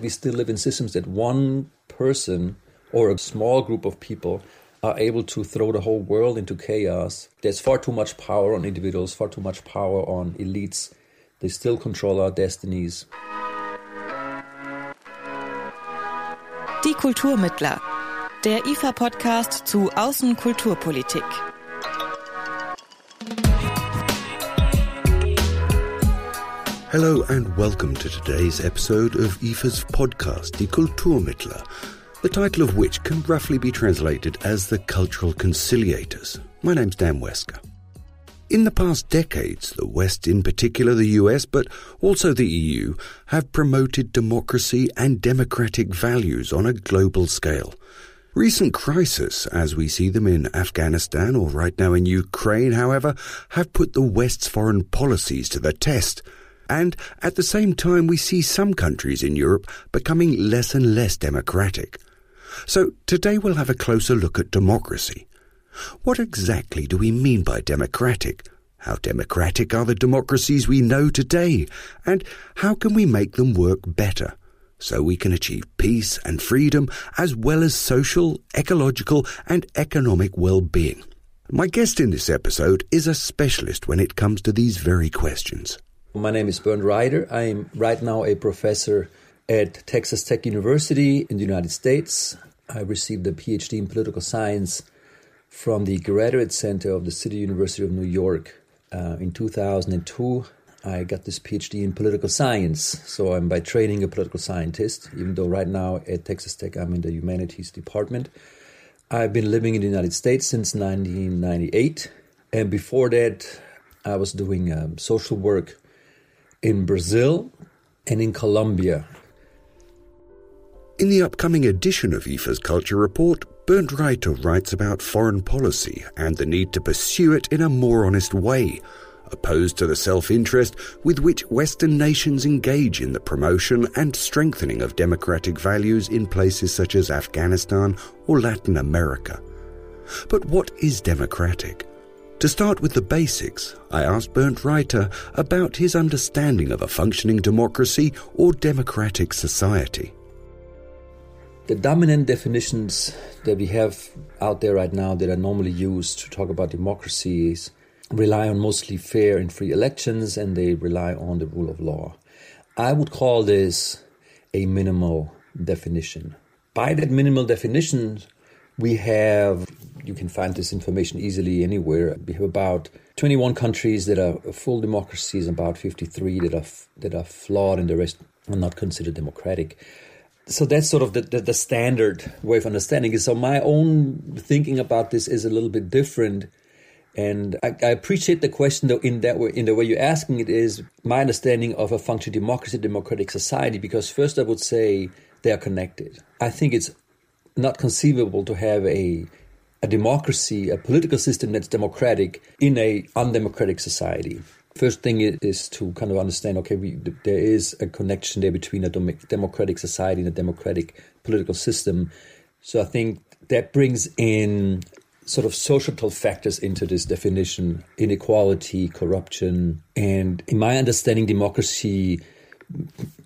We still live in systems that one person or a small group of people are able to throw the whole world into chaos. There's far too much power on individuals, far too much power on elites. They still control our destinies. Die Kulturmittler, der IFA-Podcast zu Außenkulturpolitik. Hello and welcome to today's episode of IFA's podcast, Die Kulturmittler, the title of which can roughly be translated as The Cultural Conciliators. My name's Dan Wesker. In the past decades, the West, in particular the US, but also the EU, have promoted democracy and democratic values on a global scale. Recent crises, as we see them in Afghanistan or right now in Ukraine, however, have put the West's foreign policies to the test. And at the same time, we see some countries in Europe becoming less and less democratic. So today we'll have a closer look at democracy. What exactly do we mean by democratic? How democratic are the democracies we know today? And how can we make them work better? So we can achieve peace and freedom as well as social, ecological, and economic well-being. My guest in this episode is a specialist when it comes to these very questions. My name is Bernd Reiter. I'm right now a professor at Texas Tech University in the United States. I received a PhD in political science from the Graduate Center of the City University of New York. Uh, in 2002, I got this PhD in political science. So I'm by training a political scientist, even though right now at Texas Tech I'm in the humanities department. I've been living in the United States since 1998. And before that, I was doing um, social work in Brazil and in Colombia. In the upcoming edition of IFA's Culture Report, Bernd Reiter writes about foreign policy and the need to pursue it in a more honest way, opposed to the self interest with which Western nations engage in the promotion and strengthening of democratic values in places such as Afghanistan or Latin America. But what is democratic? To start with the basics, I asked Bernd Reiter about his understanding of a functioning democracy or democratic society. The dominant definitions that we have out there right now that are normally used to talk about democracies rely on mostly fair and free elections and they rely on the rule of law. I would call this a minimal definition. By that minimal definition, we have, you can find this information easily anywhere. We have about 21 countries that are full democracies, about 53 that are, that are flawed, and the rest are not considered democratic so that's sort of the, the, the, standard way of understanding it. So my own thinking about this is a little bit different. And I, I, appreciate the question though in that way, in the way you're asking it is my understanding of a functioning democracy, democratic society, because first I would say they are connected. I think it's not conceivable to have a a democracy, a political system that's democratic in a undemocratic society. First thing is to kind of understand okay, we, there is a connection there between a democratic society and a democratic political system. So I think that brings in sort of societal factors into this definition inequality, corruption. And in my understanding, democracy,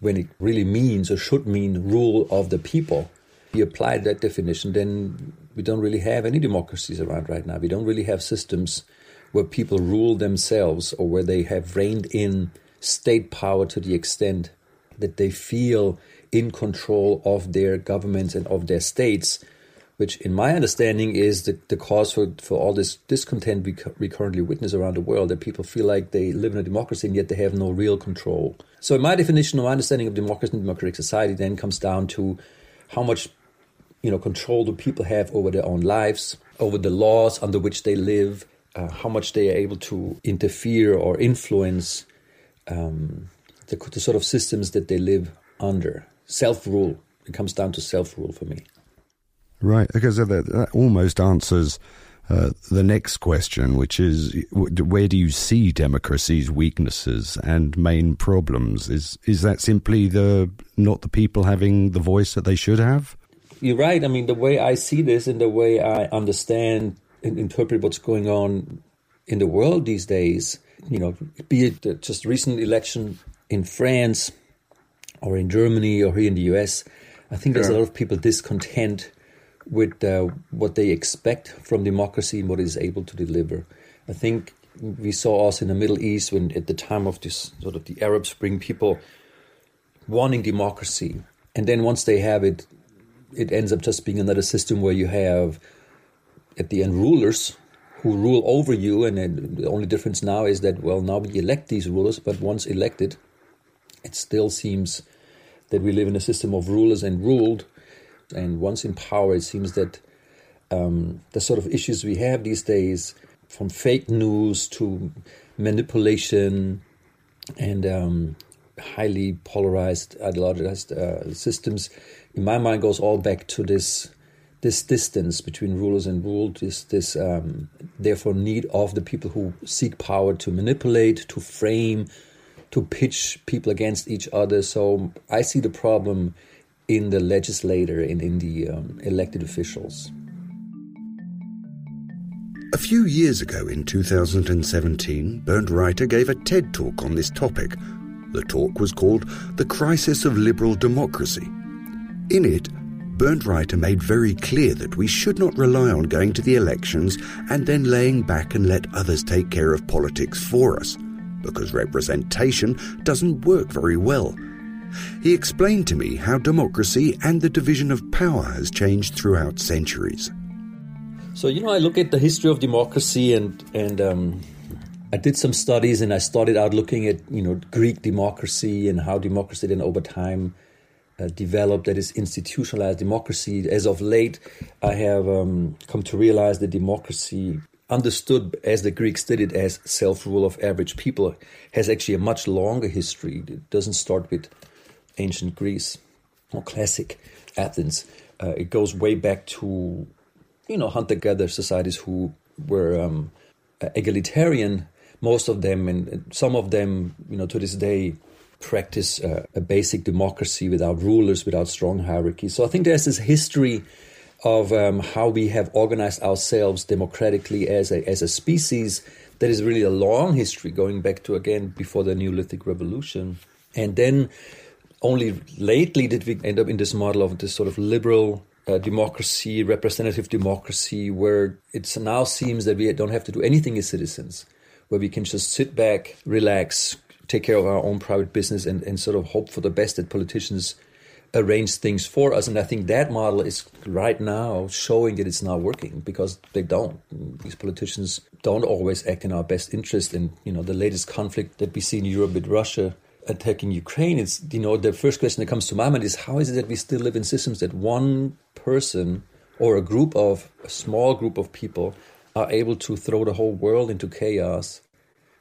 when it really means or should mean rule of the people, we apply that definition, then we don't really have any democracies around right now. We don't really have systems where people rule themselves or where they have reined in state power to the extent that they feel in control of their governments and of their states, which, in my understanding, is the, the cause for, for all this discontent we, we currently witness around the world that people feel like they live in a democracy and yet they have no real control. So, in my definition my understanding of democracy and democratic society then comes down to how much you know control do people have over their own lives, over the laws under which they live, uh, how much they are able to interfere or influence um, the, the, sort of systems that they live under. Self rule. It comes down to self rule for me. Right. Because that, that almost answers uh, the next question, which is where do you see democracy's weaknesses and main problems? Is is that simply the not the people having the voice that they should have? You're right. I mean, the way I see this and the way I understand and interpret what's going on in the world these days. You know, be it just recent election in France, or in Germany or here in the US, I think there's a lot of people discontent with uh, what they expect from democracy and what it is able to deliver. I think we saw us in the Middle East when at the time of this sort of the Arab Spring, people wanting democracy, and then once they have it, it ends up just being another system where you have at the end rulers who rule over you, and the only difference now is that well now we elect these rulers, but once elected, it still seems that we live in a system of rulers and ruled, and once in power, it seems that um, the sort of issues we have these days from fake news to manipulation and um, highly polarized, ideologized uh, systems, in my mind, goes all back to this this distance between rulers and ruled. This this um, therefore need of the people who seek power to manipulate, to frame, to pitch people against each other. So I see the problem in the legislator and in the um, elected officials. A few years ago in 2017, Bernd Reiter gave a TED talk on this topic. The talk was called The Crisis of Liberal Democracy. In it, Bernd Reiter made very clear that we should not rely on going to the elections and then laying back and let others take care of politics for us, because representation doesn't work very well. He explained to me how democracy and the division of power has changed throughout centuries. So you know, I look at the history of democracy, and and um, I did some studies, and I started out looking at you know Greek democracy and how democracy then over time uh, developed. That is institutionalized democracy. As of late, I have um, come to realize that democracy, understood as the Greeks did it as self rule of average people, has actually a much longer history. It doesn't start with ancient Greece or classic Athens. Uh, it goes way back to you know, hunter gatherer societies who were um, egalitarian, most of them, and some of them, you know, to this day, practice uh, a basic democracy without rulers, without strong hierarchy. So I think there's this history of um, how we have organized ourselves democratically as a, as a species that is really a long history going back to again before the Neolithic revolution. And then only lately did we end up in this model of this sort of liberal uh, democracy, representative democracy, where it now seems that we don't have to do anything as citizens, where we can just sit back, relax, take care of our own private business, and, and sort of hope for the best that politicians arrange things for us. And I think that model is right now showing that it's not working because they don't. These politicians don't always act in our best interest. And, you know, the latest conflict that we see in Europe with Russia attacking Ukraine, it's, you know, the first question that comes to my mind is how is it that we still live in systems that one person or a group of, a small group of people are able to throw the whole world into chaos?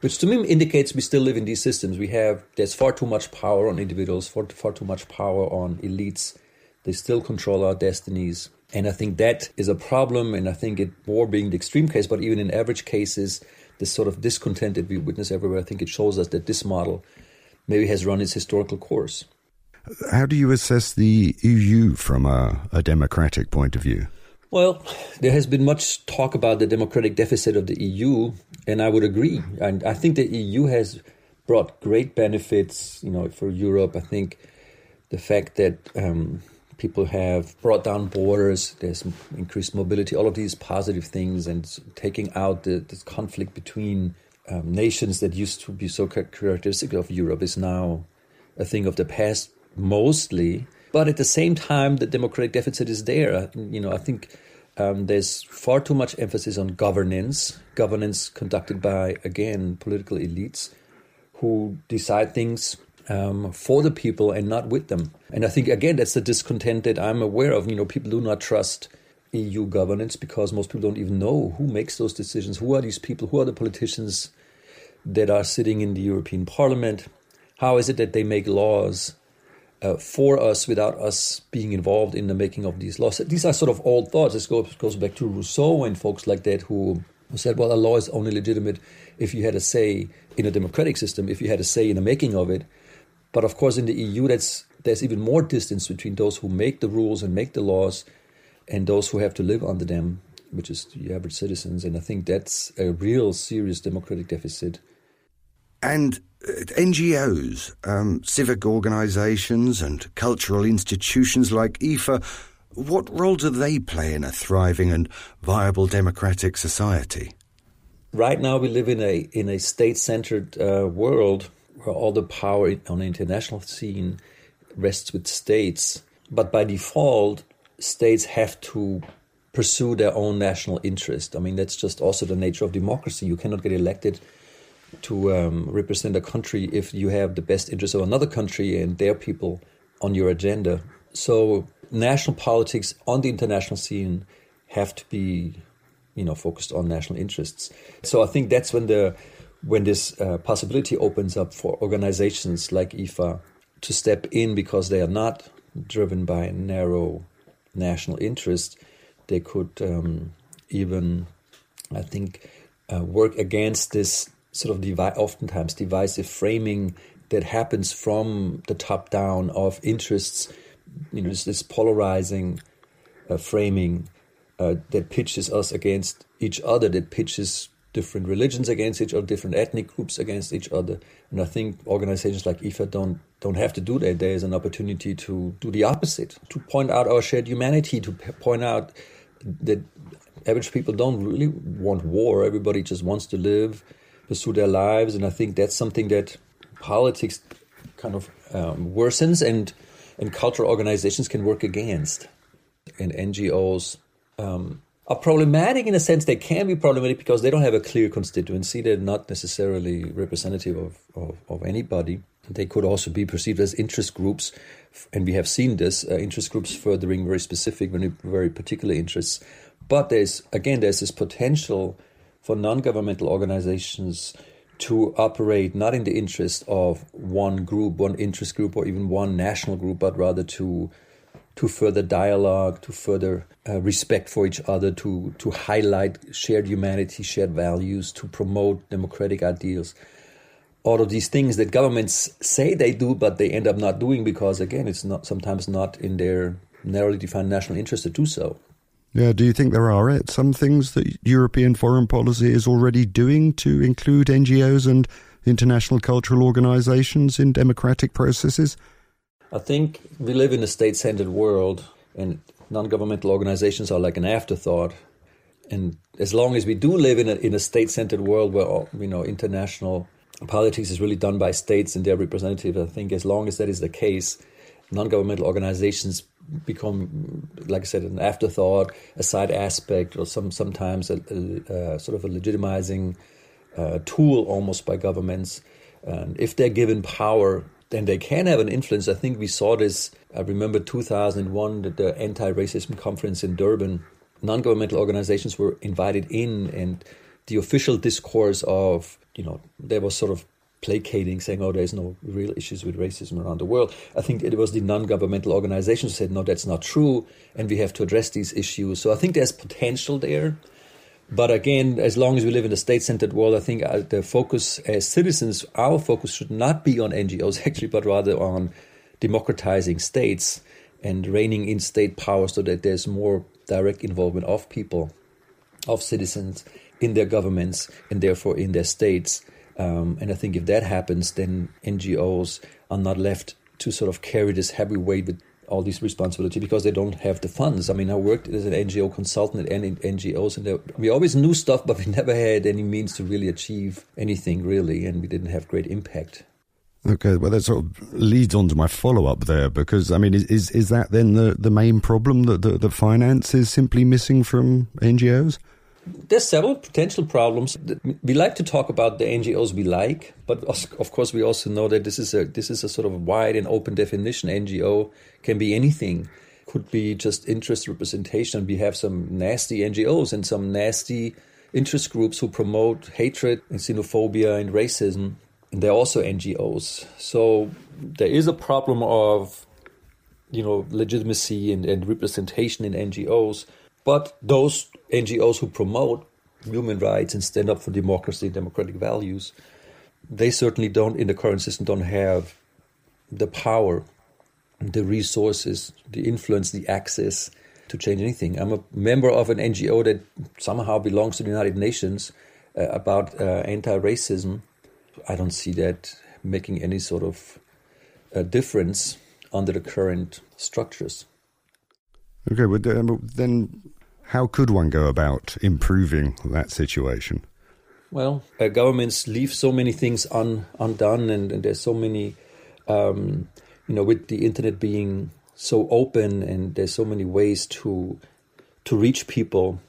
Which to me indicates we still live in these systems. We have, there's far too much power on individuals, far, far too much power on elites. They still control our destinies. And I think that is a problem. And I think it more being the extreme case, but even in average cases, this sort of discontent that we witness everywhere, I think it shows us that this model maybe has run its historical course. How do you assess the EU from a, a democratic point of view? Well, there has been much talk about the democratic deficit of the EU, and I would agree. And I think the EU has brought great benefits, you know, for Europe. I think the fact that um, people have brought down borders, there's increased mobility, all of these positive things, and taking out the, this conflict between um, nations that used to be so characteristic of Europe is now a thing of the past mostly. But at the same time, the democratic deficit is there. You know, I think um, there's far too much emphasis on governance, governance conducted by, again, political elites who decide things um, for the people and not with them. And I think, again, that's the discontent that I'm aware of. You know, people do not trust EU governance because most people don't even know who makes those decisions. Who are these people? Who are the politicians that are sitting in the European Parliament? How is it that they make laws uh, for us without us being involved in the making of these laws? These are sort of old thoughts. This goes, goes back to Rousseau and folks like that who, who said, well, a law is only legitimate if you had a say in a democratic system, if you had a say in the making of it. But of course, in the EU, that's, there's even more distance between those who make the rules and make the laws and those who have to live under them, which is the average citizens. And I think that's a real serious democratic deficit And NGOs, um, civic organisations, and cultural institutions like IFA, what role do they play in a thriving and viable democratic society? Right now, we live in a in a state-centered uh, world where all the power on the international scene rests with states. But by default, states have to pursue their own national interest. I mean, that's just also the nature of democracy. You cannot get elected to um, represent a country if you have the best interests of another country and their people on your agenda. So, national politics on the international scene have to be, you know, focused on national interests. So, I think that's when the when this uh, possibility opens up for organizations like IFA to step in because they are not driven by narrow national interest, they could um, even, I think, uh, work against this sort of devi- oftentimes divisive framing that happens from the top down of interests, you know, this, this polarizing uh, framing uh, that pitches us against each other, that pitches different religions against each other, different ethnic groups against each other. And I think organizations like IFA don't don't have to do that. There is an opportunity to do the opposite, to point out our shared humanity, to point out that average people don't really want war. Everybody just wants to live, pursue their lives, and I think that's something that politics kind of um, worsens and and cultural organizations can work against, and NGOs. Um, are problematic in a sense. They can be problematic because they don't have a clear constituency. They're not necessarily representative of, of, of anybody. They could also be perceived as interest groups, and we have seen this uh, interest groups furthering very specific, very, very particular interests. But there's again there's this potential for non-governmental organizations to operate not in the interest of one group, one interest group, or even one national group, but rather to to further dialogue, to further uh, respect for each other, to to highlight shared humanity, shared values, to promote democratic ideals all of these things that governments say they do, but they end up not doing because, again, it's not sometimes not in their narrowly defined national interest to do so. Yeah, do you think there are eh, some things that European foreign policy is already doing to include NGOs and international cultural organizations in democratic processes? I think we live in a state centered world, and non governmental organizations are like an afterthought. And as long as we do live in a, in a state centered world where you know international politics is really done by states and their representatives. I think as long as that is the case, non-governmental organizations become, like I said, an afterthought, a side aspect, or some sometimes a, a, a sort of a legitimizing uh, tool almost by governments. And if they're given power, then they can have an influence. I think we saw this. I remember 2001, the, the anti-racism conference in Durban. Non-governmental organizations were invited in, and the official discourse of you know, there was sort of placating, saying, oh, there's no real issues with racism around the world. I think it was the non governmental organizations who said, no, that's not true, and we have to address these issues. So I think there's potential there. But again, as long as we live in a state centered world, I think uh, the focus as citizens, our focus should not be on NGOs actually, but rather on democratizing states and reining in state power so that there's more direct involvement of people, of citizens in their governments and therefore in their states. Um, and I think if that happens, then NGOs are not left to sort of carry this heavy weight with all these responsibility because they don't have the funds. I mean, I worked as an NGO consultant at NGOs, and we always knew stuff, but we never had any means to really achieve anything really, and we didn't have great impact. Okay, well, that sort of leads on to my follow up there, because I mean, is is that then the the main problem that the, the finance is simply missing from NGOs? There's several potential problems. We like to talk about the NGOs we like, but of course we also know that this is a this is a sort of wide and open definition. NGO can be anything. Could be just interest representation. We have some nasty NGOs and some nasty interest groups who promote hatred and xenophobia and racism, and they're also NGOs. So there is a problem of you know legitimacy and, and representation in NGOs. But those NGOs who promote human rights and stand up for democracy, and democratic values, they certainly don't, in the current system, don't have the power, the resources, the influence, the access to change anything. I'm a member of an NGO that somehow belongs to the United Nations uh, about uh, anti racism. I don't see that making any sort of uh, difference under the current structures. Okay, but then how could one go about improving that situation? Well, uh, governments leave so many things un, undone, and, and there's so many, um, you know, with the internet being so open, and there's so many ways to to reach people.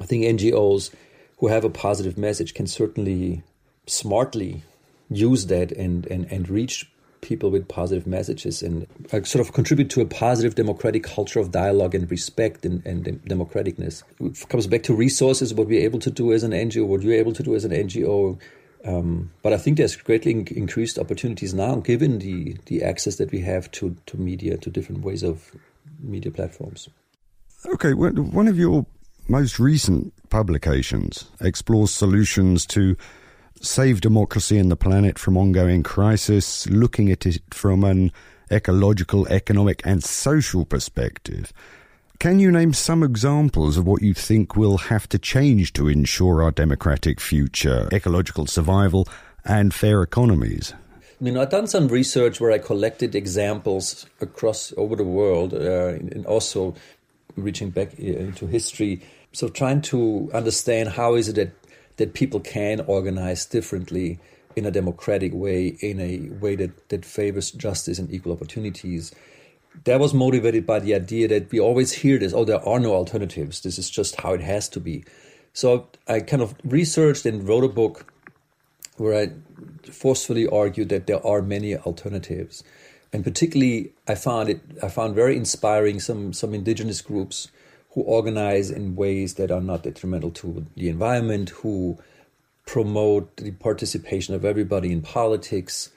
I think NGOs who have a positive message can certainly smartly use that and and, and reach people with positive messages and uh, sort of contribute to a positive democratic culture of dialogue and respect and, and, democraticness. It comes back to resources, what we're able to do as an NGO, what you're able to do as an NGO. Um, but I think there's greatly in- increased opportunities now, given the, the access that we have to, to media, to different ways of media platforms. Okay, one of your most recent publications explores solutions to save democracy and the planet from ongoing crisis, looking at it from an ecological, economic, and social perspective. Can you name some examples of what you think will have to change to ensure our democratic future, ecological survival, and fair economies? You know, I've done some research where I collected examples across over the world, uh, and also reaching back into history. So, trying to understand how is it that that people can organize differently in a democratic way, in a way that, that favors justice and equal opportunities. That was motivated by the idea that we always hear this oh, there are no alternatives. This is just how it has to be. So I kind of researched and wrote a book where I forcefully argued that there are many alternatives. And particularly, I found it. I found very inspiring some some indigenous groups who organize in ways that are not detrimental to the environment, who promote the participation of everybody in politics.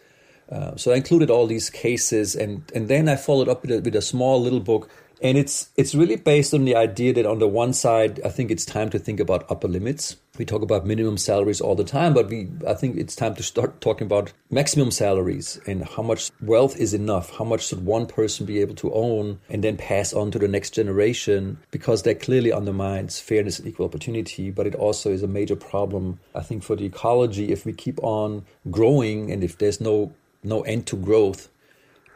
Uh, so I included all these cases, and, and then I followed up with a, with a small little book and it's it's really based on the idea that on the one side, I think it's time to think about upper limits. We talk about minimum salaries all the time, but we I think it's time to start talking about maximum salaries and how much wealth is enough. How much should one person be able to own and then pass on to the next generation? Because that clearly undermines fairness and equal opportunity, but it also is a major problem, I think, for the ecology if we keep on growing and if there's no no end to growth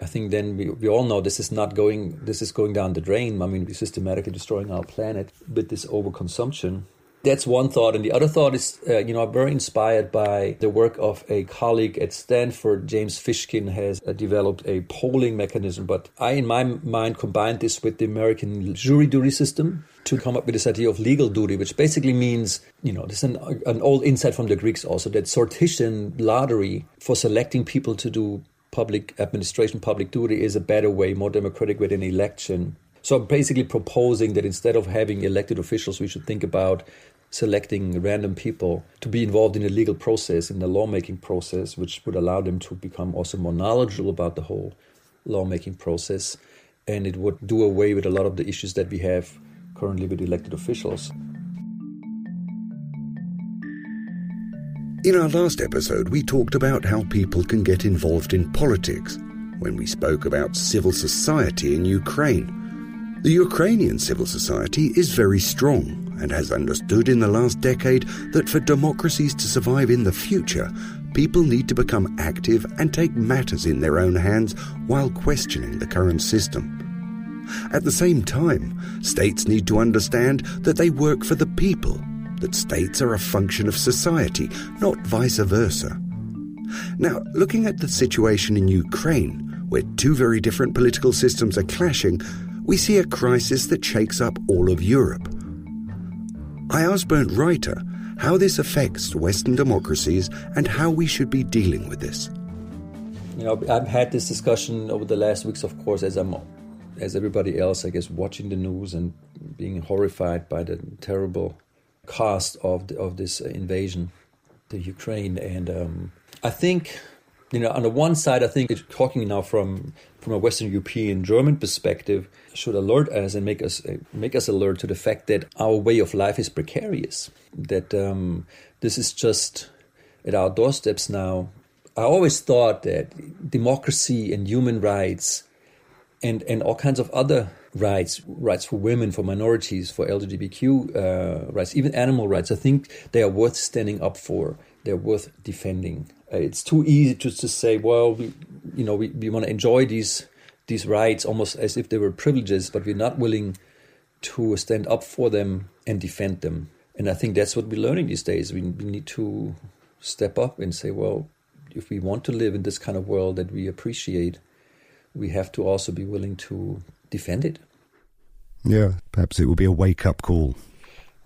I think then we, we all know this is not going this is going down the drain. I mean, we're systematically destroying our planet with this overconsumption. That's one thought, and the other thought is, uh, you know, I'm very inspired by the work of a colleague at Stanford. James Fishkin has uh, developed a polling mechanism, but I, in my mind, combined this with the American jury duty system to come up with this idea of legal duty, which basically means, you know, this is an, an old insight from the Greeks also that sortition lottery for selecting people to do public administration, public duty is a better way, more democratic way than election. So I'm basically proposing that instead of having elected officials, we should think about selecting random people to be involved in the legal process, in the lawmaking process, which would allow them to become also more knowledgeable about the whole lawmaking process. And it would do away with a lot of the issues that we have currently with elected officials. In our last episode, we talked about how people can get involved in politics when we spoke about civil society in Ukraine. The Ukrainian civil society is very strong and has understood in the last decade that for democracies to survive in the future, people need to become active and take matters in their own hands while questioning the current system. At the same time, states need to understand that they work for the people that states are a function of society, not vice versa. Now, looking at the situation in Ukraine, where two very different political systems are clashing, we see a crisis that shakes up all of Europe. I asked Bernd Reiter how this affects Western democracies and how we should be dealing with this. You know, I've had this discussion over the last weeks, of course, as I'm, as everybody else, I guess, watching the news and being horrified by the terrible cost of the, of this invasion to Ukraine. And um, I think, you know, on the one side, I think talking now from from a Western European German perspective should alert us and make us make us alert to the fact that our way of life is precarious. That um, this is just at our doorsteps now. I always thought that democracy and human rights and and all kinds of other rights, rights for women, for minorities, for LGBTQ uh, rights, even animal rights. I think they are worth standing up for. They're worth defending. It's too easy just to say, well, we, you know, we, we want to enjoy these these rights almost as if they were privileges, but we're not willing to stand up for them and defend them. And I think that's what we're learning these days. We, we need to step up and say, well, if we want to live in this kind of world that we appreciate, we have to also be willing to defend it. Yeah, perhaps it will be a wake up call.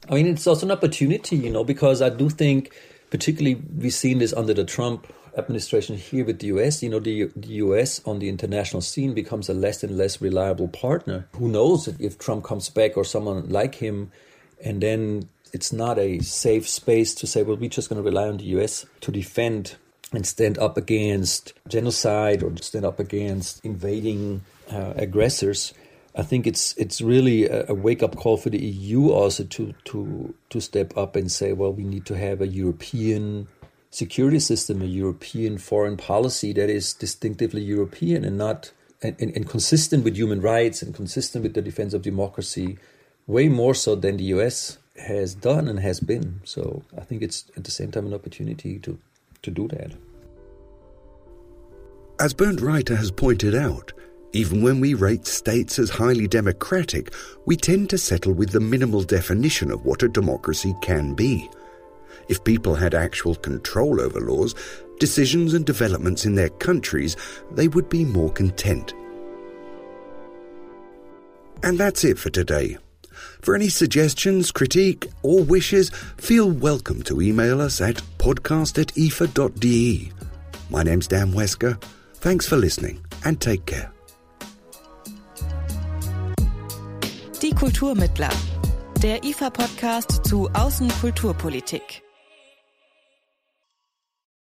I mean, it's also an opportunity, you know, because I do think, particularly, we've seen this under the Trump administration here with the US. You know, the, the US on the international scene becomes a less and less reliable partner. Who knows if Trump comes back or someone like him, and then it's not a safe space to say, well, we're just going to rely on the US to defend and stand up against genocide or stand up against invading uh, aggressors. I think it's it's really a, wake up call for the EU also to to to step up and say, well, we need to have a European security system, a European foreign policy that is distinctively European and not and, and, and consistent with human rights and consistent with the defense of democracy, way more so than the US has done and has been. So I think it's at the same time an opportunity to to do that. As Bernd Reiter has pointed out, even when we rate states as highly democratic, we tend to settle with the minimal definition of what a democracy can be. If people had actual control over laws, decisions and developments in their countries, they would be more content. And that's it for today. For any suggestions, critique, or wishes, feel welcome to email us at podcast at ifa.de. My name's Dan Wesker. Thanks for listening and take care. Die Kulturmittler, der IFA-Podcast zu Außenkulturpolitik.